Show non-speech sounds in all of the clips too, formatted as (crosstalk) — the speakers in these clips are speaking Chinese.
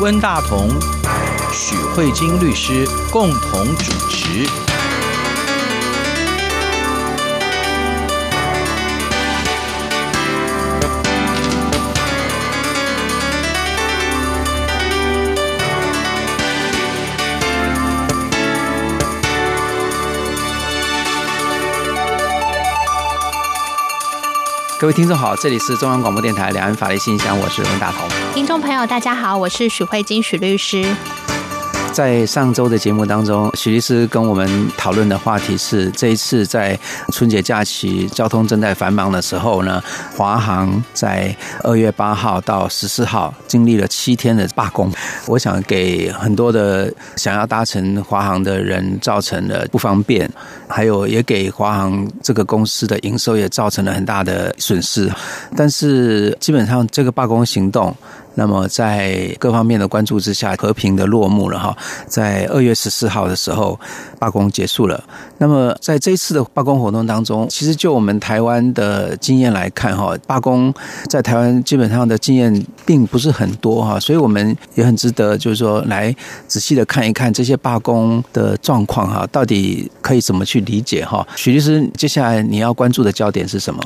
温大同、许慧晶律师共同主持。各位听众好，这里是中央广播电台两岸法律信箱，我是温大同。听众朋友，大家好，我是许慧金许律师。在上周的节目当中，许律师跟我们讨论的话题是：这一次在春节假期交通正在繁忙的时候呢，华航在二月八号到十四号经历了七天的罢工，我想给很多的想要搭乘华航的人造成了不方便，还有也给华航这个公司的营收也造成了很大的损失。但是基本上这个罢工行动。那么在各方面的关注之下，和平的落幕了哈。在二月十四号的时候，罢工结束了。那么在这一次的罢工活动当中，其实就我们台湾的经验来看哈，罢工在台湾基本上的经验并不是很多哈，所以我们也很值得就是说来仔细的看一看这些罢工的状况哈，到底可以怎么去理解哈？许律师，接下来你要关注的焦点是什么？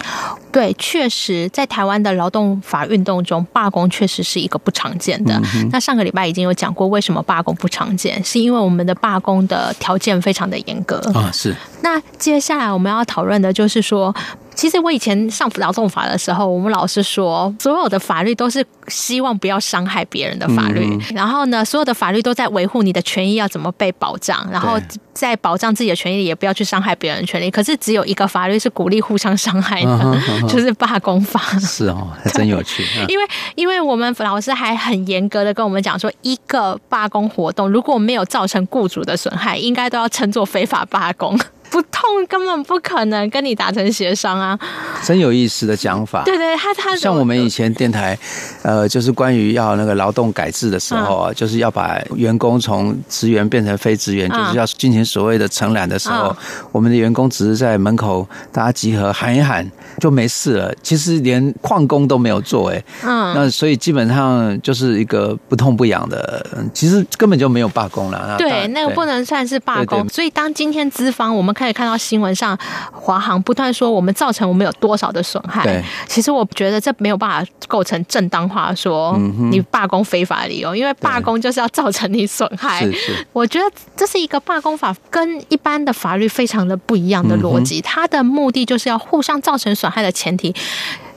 对，确实在台湾的劳动法运动中，罢工确实是一个不常见的。嗯、那上个礼拜已经有讲过，为什么罢工不常见，是因为我们的罢工的条件非常的严格啊。是。那接下来我们要讨论的就是说。其实我以前上劳动法的时候，我们老师说，所有的法律都是希望不要伤害别人的法律。嗯、然后呢，所有的法律都在维护你的权益要怎么被保障，然后在保障自己的权益，也不要去伤害别人的权利。可是只有一个法律是鼓励互相伤害的，嗯嗯、就是罢工法。是哦，还真有趣。(laughs) 嗯、因为因为我们老师还很严格的跟我们讲说，一个罢工活动如果没有造成雇主的损害，应该都要称作非法罢工。不痛根本不可能跟你达成协商啊！真有意思的讲法。对对，他他像我们以前电台，呃，就是关于要那个劳动改制的时候啊，就是要把员工从职员变成非职员，就是要进行所谓的承揽的时候，我们的员工只是在门口大家集合喊一喊就没事了。其实连旷工都没有做，哎，嗯，那所以基本上就是一个不痛不痒的，其实根本就没有罢工了。对，那个不能算是罢工。所以当今天资方我们。可以看到新闻上，华航不断说我们造成我们有多少的损害。对，其实我觉得这没有办法构成正当化说你罢工非法理由，因为罢工就是要造成你损害。我觉得这是一个罢工法跟一般的法律非常的不一样的逻辑，它的目的就是要互相造成损害的前提。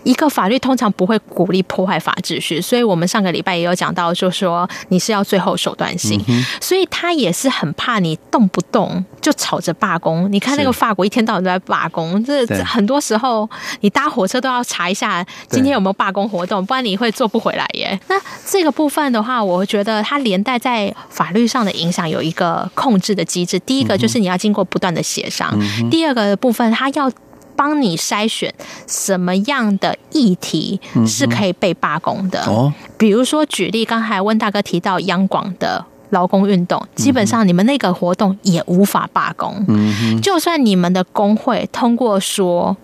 一个法律通常不会鼓励破坏法秩序，所以我们上个礼拜也有讲到，就是说你是要最后手段性，嗯、所以他也是很怕你动不动就吵着罢工。你看那个法国一天到晚都在罢工，这很多时候你搭火车都要查一下今天有没有罢工活动，不然你会坐不回来耶。那这个部分的话，我觉得它连带在法律上的影响有一个控制的机制。第一个就是你要经过不断的协商，嗯、第二个部分它要。帮你筛选什么样的议题是可以被罢工的。哦，比如说举例，刚才温大哥提到央广的劳工运动，基本上你们那个活动也无法罢工。嗯，就算你们的工会通过说。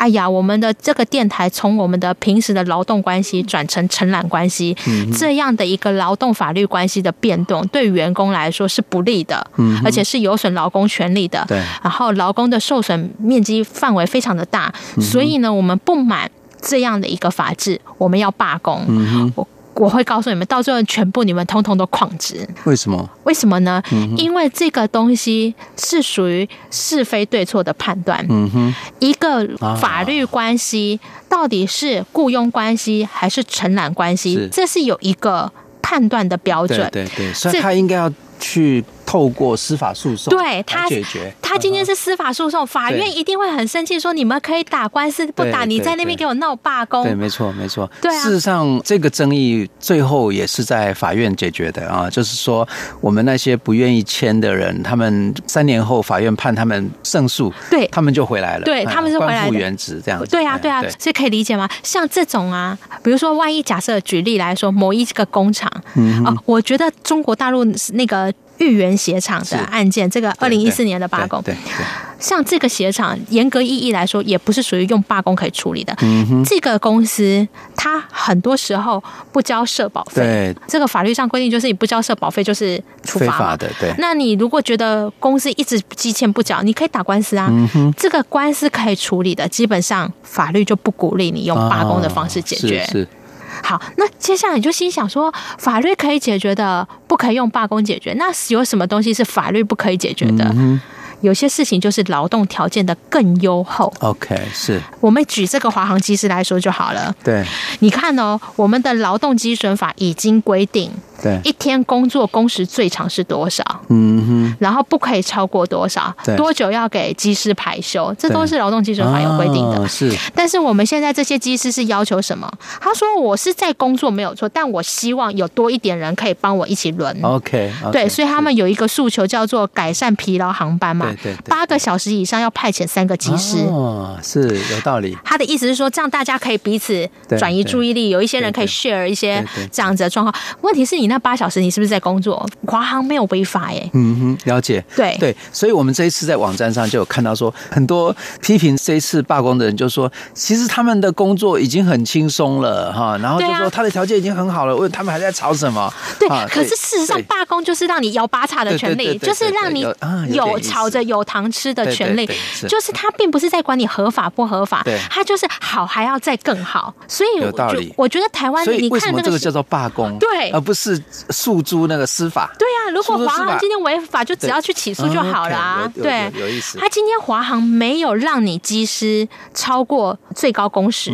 哎呀，我们的这个电台从我们的平时的劳动关系转成承揽关系，嗯、这样的一个劳动法律关系的变动，对员工来说是不利的，嗯、而且是有损劳工权利的。对，然后劳工的受损面积范围非常的大，嗯、所以呢，我们不满这样的一个法制，我们要罢工。嗯我会告诉你们，到最后全部你们通通都旷职。为什么？为什么呢？嗯、因为这个东西是属于是非对错的判断。嗯哼，一个法律关系到底是雇佣关系还是承揽关系，是这是有一个判断的标准。对对对，所以他应该要去。透过司法诉讼，对他解决。他今天是司法诉讼，法院一定会很生气，说你们可以打官司，不打你在那边给我闹罢工。对，没错，没错。对啊，事实上，这个争议最后也是在法院解决的啊。就是说，我们那些不愿意签的人，他们三年后法院判他们胜诉，对，他们就回来了。对，他们是回来复原职这样子。对啊，对啊，所以可以理解吗？像这种啊，比如说，万一假设举例来说，某一个工厂，嗯啊，我觉得中国大陆那个。豫园鞋厂的案件，这个二零一四年的罢工，像这个鞋厂，严格意义来说，也不是属于用罢工可以处理的。这个公司它很多时候不交社保费，对，这个法律上规定就是你不交社保费就是处罚。非法的，对。那你如果觉得公司一直积欠不缴，你可以打官司啊。这个官司可以处理的，基本上法律就不鼓励你用罢工的方式解决。哦，是。是好，那接下来你就心想说，法律可以解决的，不可以用罢工解决。那有什么东西是法律不可以解决的？嗯有些事情就是劳动条件的更优厚。OK，是我们举这个华航机师来说就好了。对，你看哦，我们的劳动基准法已经规定。对，一天工作工时最长是多少？嗯哼，然后不可以超过多少？对，多久要给机师排休？这都是劳动基准法有规定的。哦。是，但是我们现在这些机师是要求什么？他说我是在工作没有错，但我希望有多一点人可以帮我一起轮。OK，, okay 对，所以他们有一个诉求叫做改善疲劳航班嘛。对对，对，八个小时以上要派遣三个机师。哦，是有道理。他的意思是说，这样大家可以彼此转移注意力，有一些人可以 share 一些这样子的状况。问题是你那八小时，你是不是？在工作，华航没有违法耶。嗯哼，了解。对对，所以我们这一次在网站上就有看到说，很多批评这一次罢工的人就说，其实他们的工作已经很轻松了哈，然后就说他的条件已经很好了，问他们还在吵什么？对，可是事实上罢工就是让你摇八叉的权利，就是让你有吵着有糖吃的权利，就是他并不是在管你合法不合法，他就是好还要再更好。所以有道理。我觉得台湾，所以为什么这个叫做罢工？对，而不是诉诸。那个司法对啊，如果华航今天违法，就只要去起诉就好了啊。对，有意思。他今天华航没有让你机师超过最高工时，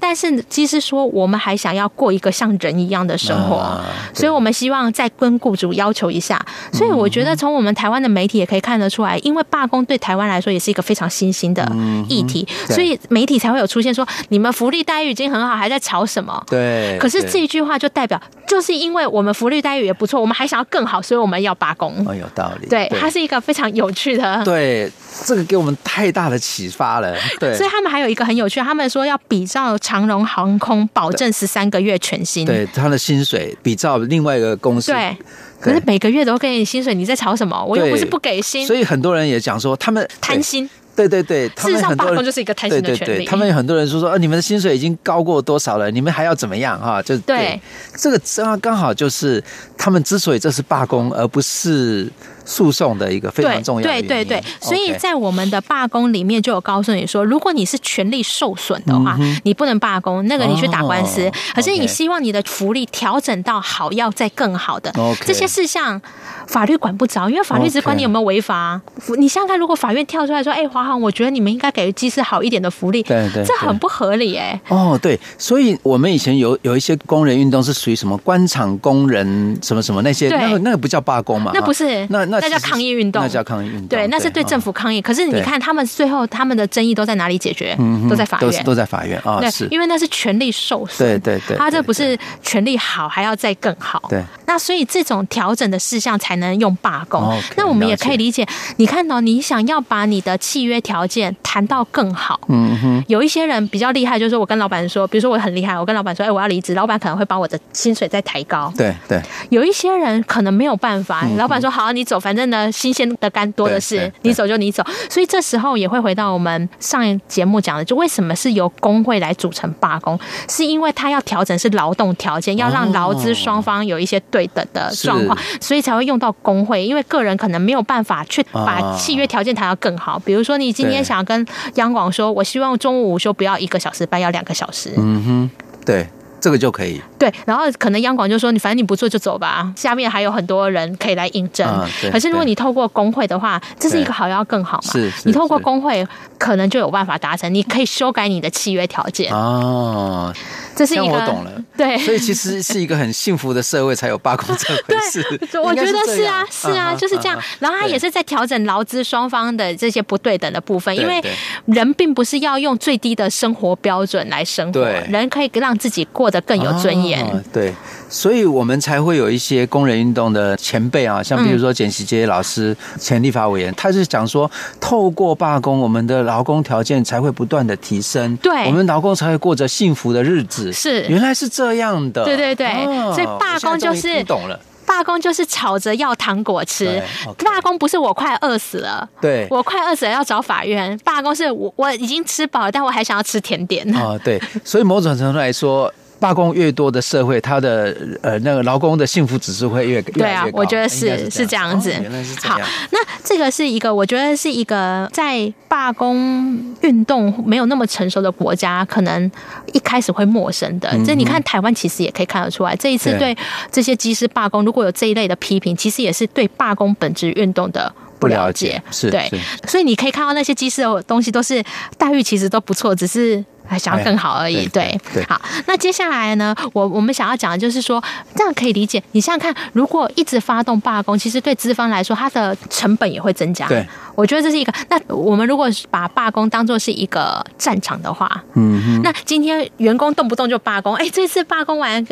但是机师说我们还想要过一个像人一样的生活，所以我们希望再跟雇主要求一下。所以我觉得从我们台湾的媒体也可以看得出来，因为罢工对台湾来说也是一个非常新兴的议题，所以媒体才会有出现说你们福利待遇已经很好，还在吵什么？对。可是这一句话就代表，就是因为我们福利待遇也不错，我们还想要更好，所以我们要罢工。哦，有道理。对，它是一个非常有趣的。对，这个给我们太大的启发了。对，所以他们还有一个很有趣，他们说要比照长荣航空保证十三个月全薪。对，他的薪水比照另外一个公司。对，可是每个月都给你薪水，你在吵什么？我又不是不给薪。所以很多人也讲说，他们贪心。对对对，他们很多人就是一个贪心的权利。对对对，他们有很多人说说，呃，你们的薪水已经高过多少了，你们还要怎么样？哈，就对，对这个刚刚好就是他们之所以这是罢工，而不是。诉讼的一个非常重要的。对对对对，所以在我们的罢工里面就有告诉你说，如果你是权利受损的话，你不能罢工，那个你去打官司。可是你希望你的福利调整到好，要再更好的这些事项，法律管不着，因为法律只管你有没有违法。你想想看，如果法院跳出来说：“哎，华航，我觉得你们应该给机师好一点的福利。”对对，这很不合理哎。哦，对，所以我们以前有有一些工人运动是属于什么官场工人什么什么那些，那个那个不叫罢工嘛？那不是，那那。那叫抗议运动，那叫抗议运动。对，那是对政府抗议。可是你看，他们最后他们的争议都在哪里解决？都在法院，都在法院啊。对，因为那是权力受损。对对对，他这不是权力好，还要再更好。对，那所以这种调整的事项才能用罢工。那我们也可以理解，你看到你想要把你的契约条件谈到更好。嗯哼。有一些人比较厉害，就是说我跟老板说，比如说我很厉害，我跟老板说，哎，我要离职，老板可能会把我的薪水再抬高。对对。有一些人可能没有办法，老板说好，你走，反正呢，新鲜。的干多的是，你走就你走，所以这时候也会回到我们上一节目讲的，就为什么是由工会来组成罢工，是因为他要调整是劳动条件，要让劳资双方有一些对等的状况，所以才会用到工会，因为个人可能没有办法去把契约条件谈到更好。比如说，你今天想跟央广说，我希望中午午休不要一个小时半，要两个小时。嗯哼，对。这个就可以对，然后可能央广就说，你反正你不做就走吧，下面还有很多人可以来应征。啊、可是如果你透过工会的话，这是一个好要更好嘛？是，你透过工会可能就有办法达成，你可以修改你的契约条件哦。这是一个我懂了，对，所以其实是一个很幸福的社会才有罢工这回事。(laughs) 对，(laughs) 我觉得是啊，是啊，就是这样。然后他也是在调整劳资双方的这些不对等的部分，因为人并不是要用最低的生活标准来生活，人可以让自己过得更有尊严。对，所以我们才会有一些工人运动的前辈啊，像比如说简习杰老师，前立法委员，他是讲说，透过罢工，我们的劳工条件才会不断的提升，对，我们劳工才会过着幸福的日子。是，原来是这样的。对对对，所以罢工就是。懂了。罢工就是吵着要糖果吃，罢工不是我快饿死了，对，我快饿死了要找法院，罢工是我我已经吃饱了，但我还想要吃甜点。哦，对，所以某种程度来说。罢工越多的社会，它的呃那个劳工的幸福指数会越高。对啊，我觉得是是这，是这样子。哦，原来是这样。好，那这个是一个，我觉得是一个在罢工运动没有那么成熟的国家，可能一开始会陌生的。这、嗯、你看台湾其实也可以看得出来，这一次对这些机师罢工，如果有这一类的批评，其实也是对罢工本质运动的不了解。是对，所以你可以看到那些机师的东西都是待遇其实都不错，只是。还想要更好而已，对，好。那接下来呢，我我们想要讲的就是说，这样可以理解。你想想看，如果一直发动罢工，其实对资方来说，它的成本也会增加。对，我觉得这是一个。那我们如果把罢工当做是一个战场的话，嗯，那今天员工动不动就罢工，哎，这次罢工完。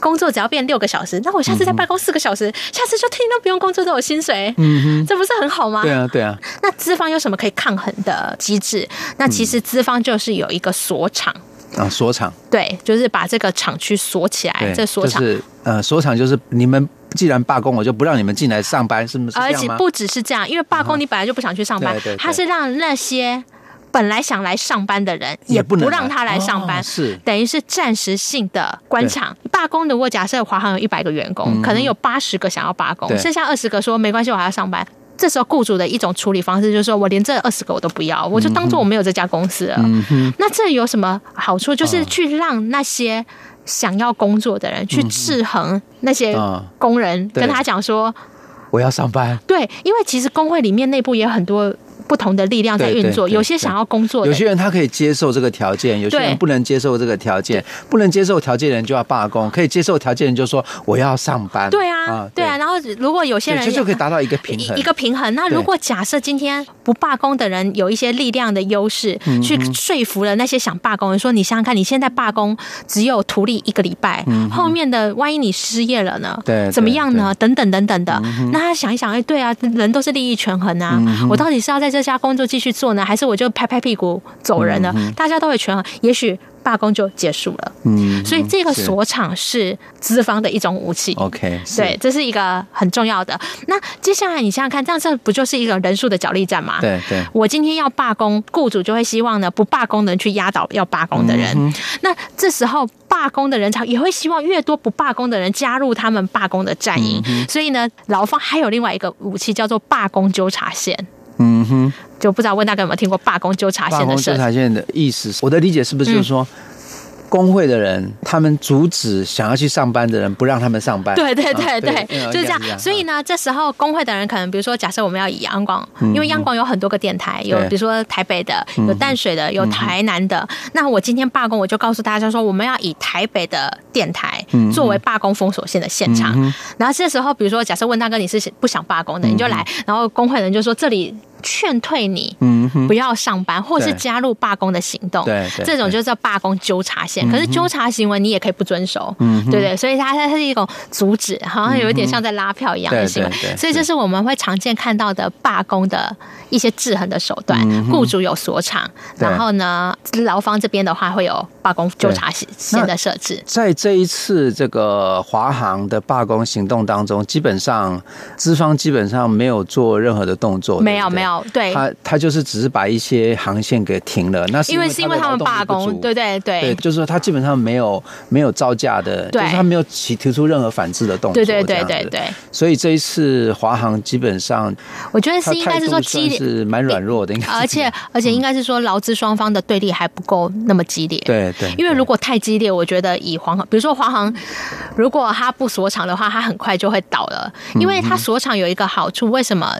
工作只要变六个小时，那我下次再办公四个小时，嗯、下次就天天都不用工作都有薪水，嗯哼，这不是很好吗？对啊，对啊。那资方有什么可以抗衡的机制？那其实资方就是有一个锁厂啊，锁厂，对，就是把这个厂区锁起来。这锁厂、就是、呃，锁厂就是你们既然罢工，我就不让你们进来上班，是不是？而且不只是这样，因为罢工你本来就不想去上班，他、嗯、是让那些。本来想来上班的人也不让他来上班，是等于是暂时性的关厂罢工。如果假设华航有一百个员工，可能有八十个想要罢工，剩下二十个说没关系，我还要上班。这时候雇主的一种处理方式就是说，我连这二十个我都不要，我就当做我没有这家公司了。那这有什么好处？就是去让那些想要工作的人去制衡那些工人，跟他讲说我要上班。对，因为其实工会里面内部也有很多。不同的力量在运作，有些想要工作，有些人他可以接受这个条件，有些人不能接受这个条件，不能接受条件的人就要罢工，可以接受条件的人就说我要上班。对啊，对啊。然后如果有些人就就可以达到一个平衡，一个平衡。那如果假设今天不罢工的人有一些力量的优势，去说服了那些想罢工的人，说你想想看，你现在罢工只有图利一个礼拜，后面的万一你失业了呢？对，怎么样呢？等等等等的。那他想一想，哎，对啊，人都是利益权衡啊，我到底是要在这。这家工作继续做呢，还是我就拍拍屁股走人呢？嗯、大家都会权衡，也许罢工就结束了。嗯，所以这个锁厂是资方的一种武器。OK，对，这是一个很重要的。那接下来你想想看，这样这不就是一个人数的角力战吗？对对，我今天要罢工，雇主就会希望呢，不罢工的人去压倒要罢工的人。嗯、那这时候罢工的人潮也会希望越多不罢工的人加入他们罢工的战营。嗯、所以呢，劳方还有另外一个武器叫做罢工纠察线。嗯哼，就不知道问大哥有没有听过罢工纠察线的事？罢工纠察线的意思，我的理解是不是就是说？嗯工会的人，他们阻止想要去上班的人，不让他们上班。对对对对，啊、对就是这样。所以呢，这时候工会的人可能，比如说，假设我们要以央广，因为央广有很多个电台，有比如说台北的，有淡水的，有台南的。那我今天罢工，我就告诉大家说，我们要以台北的电台作为罢工封锁线的现场。然后这时候，比如说，假设问大哥你是不想罢工的，你就来。然后工会的人就说这里。劝退你，嗯不要上班，或是加入罢工的行动，对，这种就叫罢工纠察线。可是纠察行为你也可以不遵守，嗯，对对，所以它它是一种阻止，好像有一点像在拉票一样的行为。所以这是我们会常见看到的罢工的一些制衡的手段。雇主有锁厂，然后呢，劳方这边的话会有罢工纠察线的设置。在这一次这个华航的罢工行动当中，基本上资方基本上没有做任何的动作，没有没有。对，他他就是只是把一些航线给停了，那是因为是因为他们罢工，对对对，对，就是说他基本上没有没有造价的，就是他没有起提出任何反制的动作，对对对对对。所以这一次华航基本上，我觉得是应该是说激烈，是蛮软弱的，应该，而且而且应该是说劳资双方的对立还不够那么激烈，对对。因为如果太激烈，我觉得以华航，比如说华航，如果他不锁场的话，他很快就会倒了，因为他锁场有一个好处，为什么？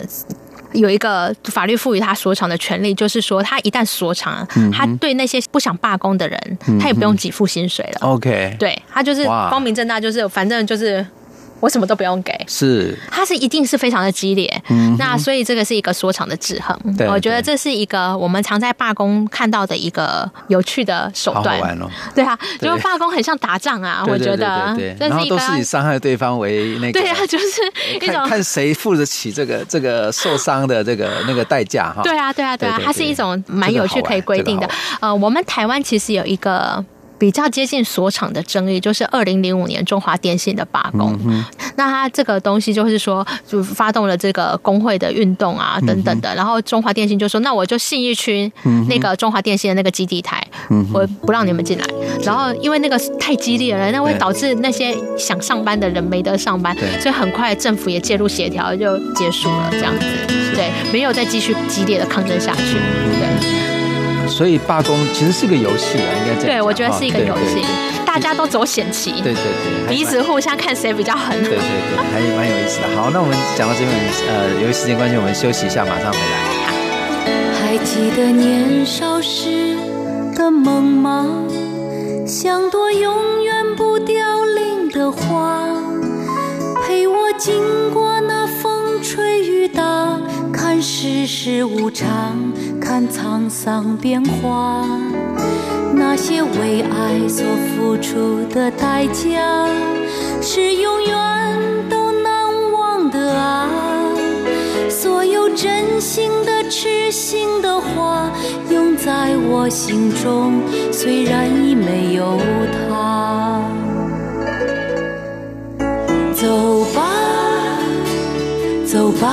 有一个法律赋予他锁场的权利，就是说他一旦锁场，他对那些不想罢工的人，他也不用给付薪水了。OK，对，他就是光明正大，就是反正就是。我什么都不用给，是，它是一定是非常的激烈，嗯，那所以这个是一个说场的制衡，对，我觉得这是一个我们常在罢工看到的一个有趣的手段，好玩哦，对啊，就罢工很像打仗啊，我觉得，对，然后都是以伤害对方为那个，对啊，就是一种看谁付得起这个这个受伤的这个那个代价哈，对啊，对啊，对啊，它是一种蛮有趣可以规定的，呃，我们台湾其实有一个。比较接近所场的争议，就是二零零五年中华电信的罢工。嗯、那他这个东西就是说，就发动了这个工会的运动啊，等等的。嗯、然后中华电信就说：“那我就信义区那个中华电信的那个基地台，嗯、我不让你们进来。”然后因为那个太激烈了，那会导致那些想上班的人没得上班，所以很快政府也介入协调，就结束了这样子。对，没有再继续激烈的抗争下去。对。所以罢工其实是个游戏啊，应该这样。对，我觉得是一个游戏，大家都走险棋，对对对，彼此互相看谁比较狠。对对对，还蛮有意思的。好，那我们讲到这边，呃，由于时间关系，我们休息一下，马上回来。还记得年少时的梦吗？像朵永远不凋零的花，陪我经过那风吹雨打，看世事无常。看沧桑变化，那些为爱所付出的代价，是永远都难忘的啊！所有真心的、痴心的话，永在我心中，虽然已没有他。走吧，走吧，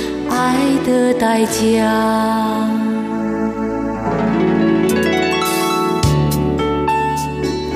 爱的代价。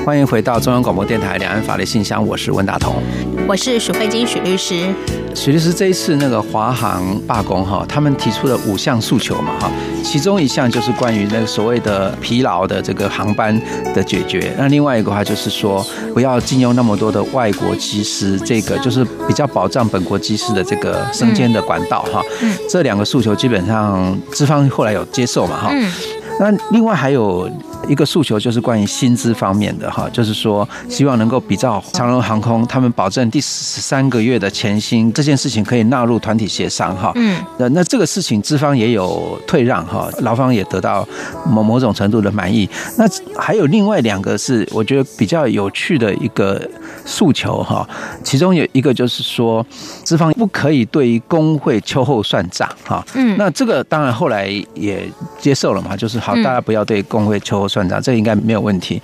欢迎回到中央广播电台两岸法律信箱，我是温大同，我是许慧金许律师。许律师，这一次那个华航罢工哈，他们提出了五项诉求嘛哈，其中一项就是关于那个所谓的疲劳的这个航班的解决，那另外一个话就是说不要禁用那么多的外国机师，这个就是比较保障本国机师的这个升迁的管道哈。嗯，这两个诉求基本上资方后来有接受嘛哈。嗯，那另外还有。一个诉求就是关于薪资方面的哈，就是说希望能够比照长荣航空，他们保证第十三个月的前薪这件事情可以纳入团体协商哈。嗯，那那这个事情资方也有退让哈，劳方也得到某某种程度的满意。那还有另外两个是我觉得比较有趣的一个诉求哈，其中有一个就是说资方不可以对于工会秋后算账哈。嗯，那这个当然后来也接受了嘛，就是好大家不要对工会秋后。算账，这应该没有问题。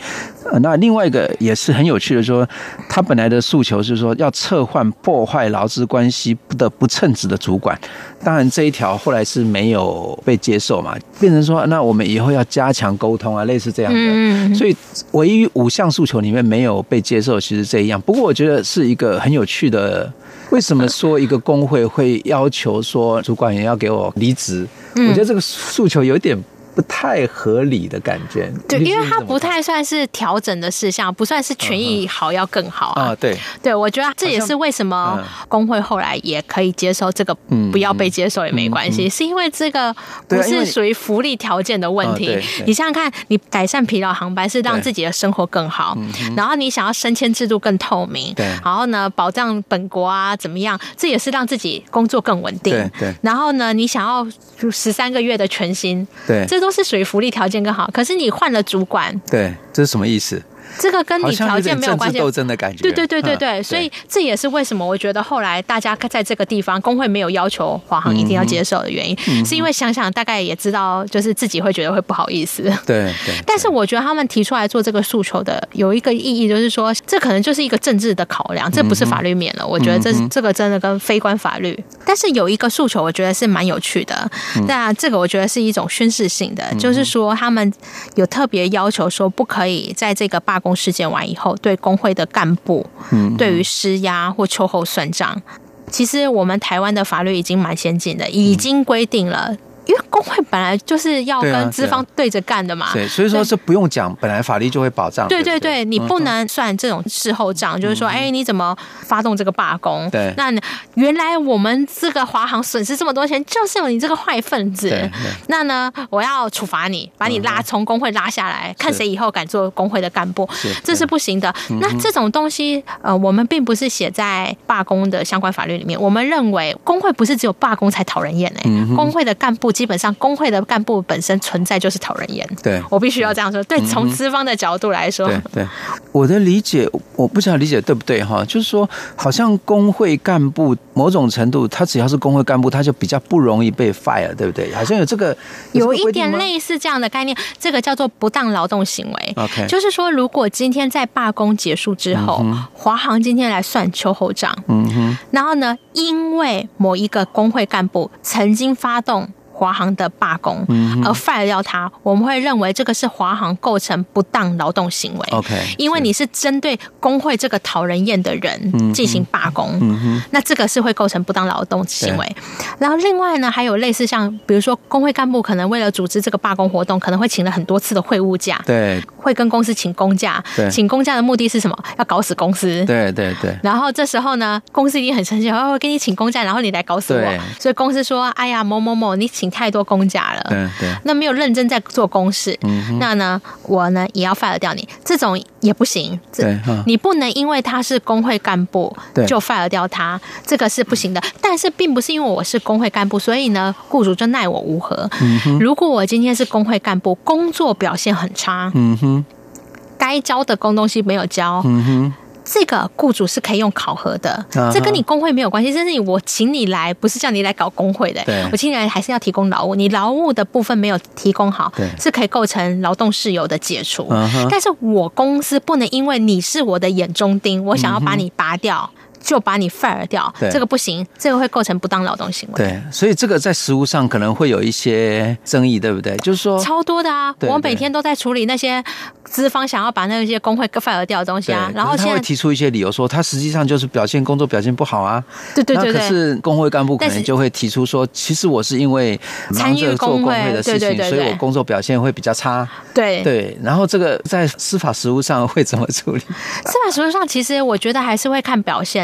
那另外一个也是很有趣的，说他本来的诉求是说要撤换破坏劳资关系不得不称职的主管。当然这一条后来是没有被接受嘛，变成说那我们以后要加强沟通啊，类似这样的。所以唯一五项诉求里面没有被接受，其实这一样。不过我觉得是一个很有趣的，为什么说一个工会会要求说主管也要给我离职？我觉得这个诉求有点。不太合理的感觉，对，因为它不太算是调整的事项，不算是权益好要更好啊。对，对我觉得这也是为什么工会后来也可以接受这个，不要被接受也没关系，是因为这个不是属于福利条件的问题。你想想看，你改善疲劳航班是让自己的生活更好，然后你想要升迁制度更透明，对，然后呢保障本国啊怎么样，这也是让自己工作更稳定。对，然后呢你想要就十三个月的全薪，对，这。都是属于福利条件更好，可是你换了主管，对，这是什么意思？这个跟你条件没有关系，斗争的感觉。对对对对对，所以这也是为什么我觉得后来大家在这个地方工会没有要求华航一定要接受的原因，是因为想想大概也知道，就是自己会觉得会不好意思。对对。但是我觉得他们提出来做这个诉求的有一个意义，就是说这可能就是一个政治的考量，这不是法律面了。我觉得这这个真的跟非关法律。但是有一个诉求，我觉得是蛮有趣的。那这个我觉得是一种宣示性的，就是说他们有特别要求说，不可以在这个罢工事件完以后。对工会的干部，嗯，对于施压或秋后算账，其实我们台湾的法律已经蛮先进的，已经规定了因为工会本来就是要跟资方对着干的嘛，对，所以说是不用讲，本来法律就会保障。对对对，你不能算这种事后账，就是说，哎，你怎么发动这个罢工？对，那原来我们这个华航损失这么多钱，就是有你这个坏分子。那呢，我要处罚你，把你拉从工会拉下来，看谁以后敢做工会的干部，这是不行的。那这种东西，呃，我们并不是写在罢工的相关法律里面。我们认为，工会不是只有罢工才讨人厌哎，工会的干部。基本上，工会的干部本身存在就是讨人厌。对，我必须要这样说。对，从资方的角度来说，对对，我的理解，我不知道理解对不对哈。就是说，好像工会干部某种程度，他只要是工会干部，他就比较不容易被 fire，对不对？好像有这个，有一点类似这样的概念。这个叫做不当劳动行为。OK，就是说，如果今天在罢工结束之后，华航今天来算秋后账，嗯哼，然后呢，因为某一个工会干部曾经发动。华航的罢工，而 fire 掉他，我们会认为这个是华航构成不当劳动行为。OK，因为你是针对工会这个讨人厌的人进行罢工，那这个是会构成不当劳动行为。然后另外呢，还有类似像，比如说工会干部可能为了组织这个罢工活动，可能会请了很多次的会务假，对，会跟公司请公假，请公假的目的是什么？要搞死公司。对对对。然后这时候呢，公司一定很生气，哦我给你请公假，然后你来搞死我。所以公司说：“哎呀，某某某，你请。”太多公假了，对对，那没有认真在做公事，嗯，那呢，我呢也要 fire 掉你，这种也不行，对，你不能因为他是工会干部，就 fire 掉他，这个是不行的。但是并不是因为我是工会干部，所以呢，雇主就奈我无何。嗯，如果我今天是工会干部，工作表现很差，嗯哼，该交的工东西没有交，嗯哼。这个雇主是可以用考核的，这跟你工会没有关系。这是我请你来，不是叫你来搞工会的。我请你来还是要提供劳务，你劳务的部分没有提供好，是可以构成劳动事由的解除。但是我公司不能因为你是我的眼中钉，我想要把你拔掉。就把你 fire 掉，这个不行，这个会构成不当劳动行为。对，所以这个在实务上可能会有一些争议，对不对？就是说超多的啊，我每天都在处理那些资方想要把那些工会 fire 掉的东西啊，然后现在他会提出一些理由说，他实际上就是表现工作表现不好啊。对对对。可是工会干部可能就会提出说，其实我是因为参与做工会的事情，所以我工作表现会比较差。对对。然后这个在司法实务上会怎么处理？司法实务上其实我觉得还是会看表现。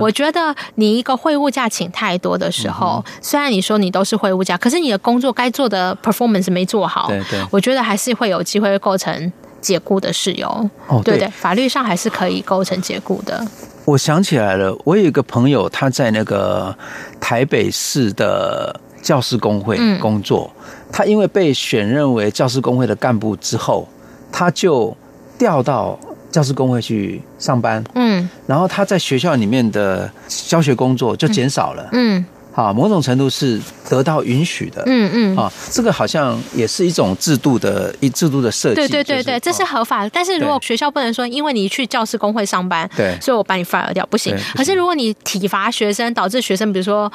我觉得你一个会务假请太多的时候，虽然你说你都是会务假，可是你的工作该做的 performance 没做好，对对，我觉得还是会有机会构成解雇的事由。哦，对对，法律上还是可以构成解雇的。我想起来了，我有一个朋友，他在那个台北市的教师工会工作，他因为被选任为教师工会的干部之后，他就调到。教师工会去上班，嗯，然后他在学校里面的教学工作就减少了，嗯，好，某种程度是得到允许的，嗯嗯，啊，这个好像也是一种制度的一制度的设计，对对对对，这是合法的。但是如果学校不能说，因为你去教师工会上班，对，所以我把你 fire 掉，不行。可是如果你体罚学生，导致学生比如说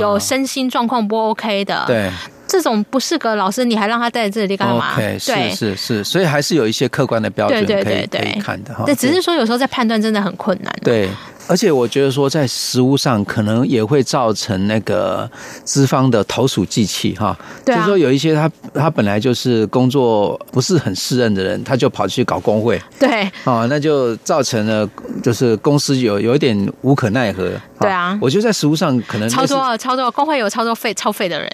有身心状况不 OK 的，对。这种不适合老师，你还让他在这里干嘛？对，是是是，所以还是有一些客观的标准可以可以看的哈。对，只是说有时候在判断真的很困难。对。而且我觉得说，在食物上可能也会造成那个资方的投鼠忌器哈。对、啊。就是说有一些他他本来就是工作不是很适任的人，他就跑去搞工会。对。哦，那就造成了就是公司有有一点无可奈何。对啊。我觉得在食物上可能超多超多工会有超多费超费的人。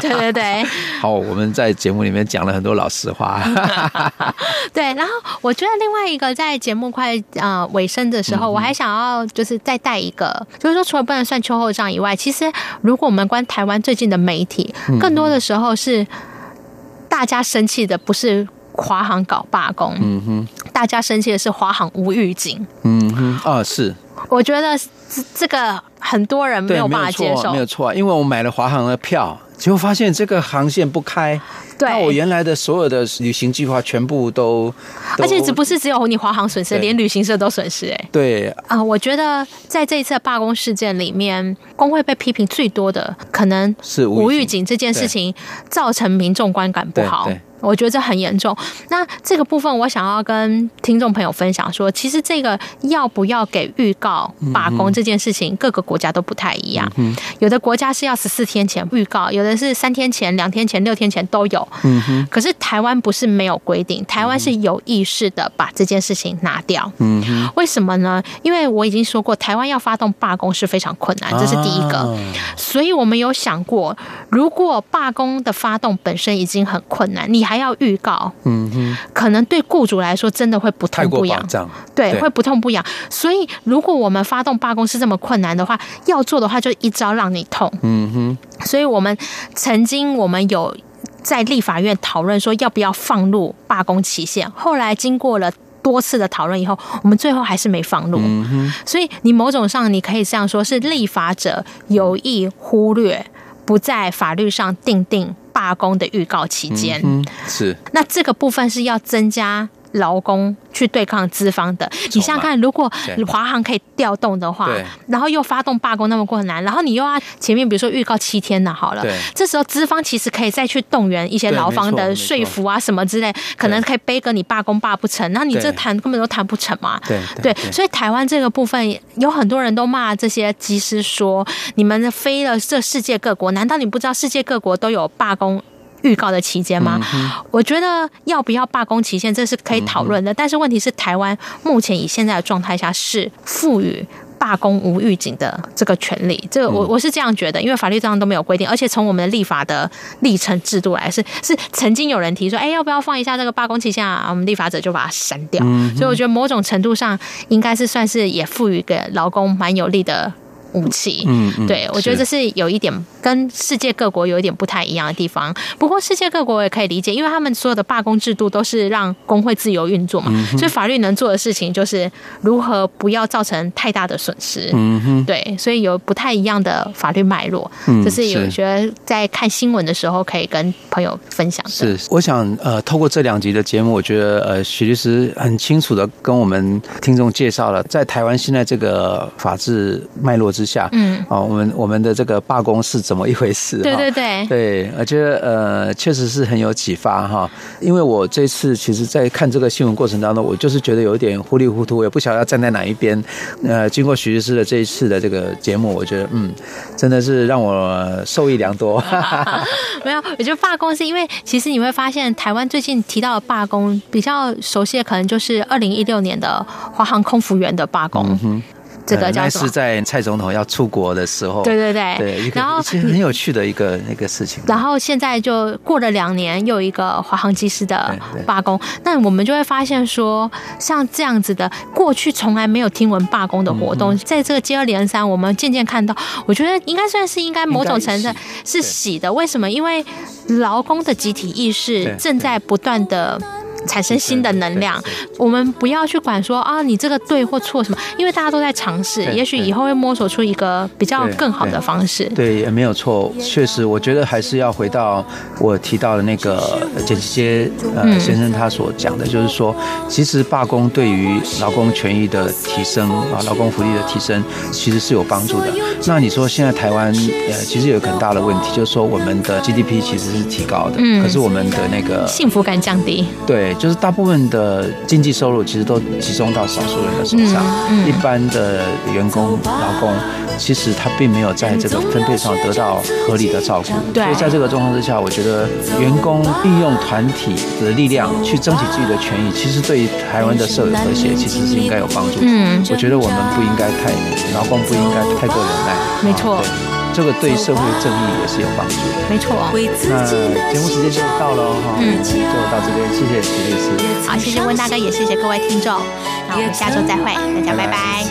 对对 (laughs) 对。(laughs) 好，我们在节目里面讲了很多老实话。(laughs) 对，然后我觉得另外一个在节目快呃尾声的时候，嗯、我还想要。就是再带一个，就是说，除了不能算秋后账以外，其实如果我们关台湾最近的媒体，更多的时候是大家生气的不是华航搞罢工，嗯哼，大家生气的是华航无预警，嗯哼，啊是，我觉得这个很多人没有办法接受，没有错，因为我买了华航的票。结果发现这个航线不开，对，那我原来的所有的旅行计划全部都，而且只不是只有你华航损失，连旅行社都损失哎。对啊，我觉得在这一次罢工事件里面，工会被批评最多的可能是无预警这件事情造成民众观感不好。我觉得这很严重。那这个部分，我想要跟听众朋友分享说，其实这个要不要给预告罢工这件事情，各个国家都不太一样。有的国家是要十四天前预告，有的是三天前、两天前、六天前都有。可是台湾不是没有规定，台湾是有意识的把这件事情拿掉。为什么呢？因为我已经说过，台湾要发动罢工是非常困难，这是第一个。所以我们有想过，如果罢工的发动本身已经很困难，你还要预告，嗯哼，可能对雇主来说真的会不痛不痒，对，会不痛不痒。所以如果我们发动罢工是这么困难的话，要做的话就一招让你痛，嗯哼。所以我们曾经我们有在立法院讨论说要不要放入罢工期限，后来经过了多次的讨论以后，我们最后还是没放入。所以你某种上你可以这样说，是立法者有意忽略，不在法律上定定罢工的预告期间，嗯，是。那这个部分是要增加劳工去对抗资方的。你想想看，如果华航可以调动的话，然后又发动罢工那么困难，然后你又要前面比如说预告七天呢，好了，这时候资方其实可以再去动员一些劳方的说服啊什么之类，可能可以背个你罢工罢不成，那你这谈根本都谈不成嘛。对对，所以台湾这个部分有很多人都骂这些机师说，你们飞了这世界各国，难道你不知道世界各国都有罢工预告的期间吗？嗯、我觉得要不要罢工期限，这是可以讨论的。嗯、但是问题是，台湾目前以现在的状态下是赋予罢工无预警的这个权利。这个我我是这样觉得，因为法律上都没有规定，而且从我们的立法的历程制度来，是是曾经有人提出，哎，要不要放一下这个罢工期限啊？我们立法者就把它删掉。嗯、所以我觉得某种程度上应该是算是也赋予给劳工蛮有利的。武器，嗯，嗯对，我觉得这是有一点跟世界各国有一点不太一样的地方。不过世界各国也可以理解，因为他们所有的罢工制度都是让工会自由运作嘛，嗯、所以法律能做的事情就是如何不要造成太大的损失。嗯哼，对，所以有不太一样的法律脉络。嗯，这是有觉得在看新闻的时候可以跟朋友分享的。是，我想呃，透过这两集的节目，我觉得呃，许律师很清楚的跟我们听众介绍了在台湾现在这个法治脉络之之下，嗯，哦，我们我们的这个罢工是怎么一回事？(laughs) 对对对，对，我觉得呃，确实是很有启发哈。因为我这次其实，在看这个新闻过程当中，我就是觉得有一点糊里糊涂，我也不晓得要站在哪一边。呃，经过徐律师的这一次的这个节目，我觉得嗯，真的是让我受益良多。(laughs) 没有，我觉得罢工是因为其实你会发现，台湾最近提到的罢工比较熟悉的，可能就是二零一六年的华航空服员的罢工。嗯这个叫是在蔡总统要出国的时候，对对对，对，然后其实很有趣的一个那个事情。然后现在就过了两年，又一个华航机师的罢工，那我们就会发现说，像这样子的过去从来没有听闻罢工的活动，在这个接二连三，我们渐渐看到，我觉得应该算是应该某种程度是喜的。为什么？因为劳工的集体意识正在不断的。产生新的能量，我们不要去管说啊，你这个对或错什么，因为大家都在尝试，也许以后会摸索出一个比较更好的方式。对，也没有错，确实，我觉得还是要回到我提到的那个简吉街呃先生他所讲的，就是说，其实罢工对于劳工权益的提升啊，劳工福利的提升，其实是有帮助的。那你说现在台湾呃，其实有很大的问题，就是说我们的 GDP 其实是提高的，可是我们的那个幸福感降低。对。就是大部分的经济收入其实都集中到少数人的手上，嗯嗯、一般的员工、劳工，其实他并没有在这个分配上得到合理的照顾。所以在这个状况之下，我觉得员工运用团体的力量去争取自己的权益，其实对于台湾的社会和谐其实是应该有帮助的。嗯，我觉得我们不应该太劳工不应该太过忍耐。没错。这个对社会正义也是有帮助的。没错。那节目时间就到了哈，嗯，就到这边，谢谢徐律师。好，谢谢温大哥，也谢谢各位听众。那我们下周再会，大家拜拜。走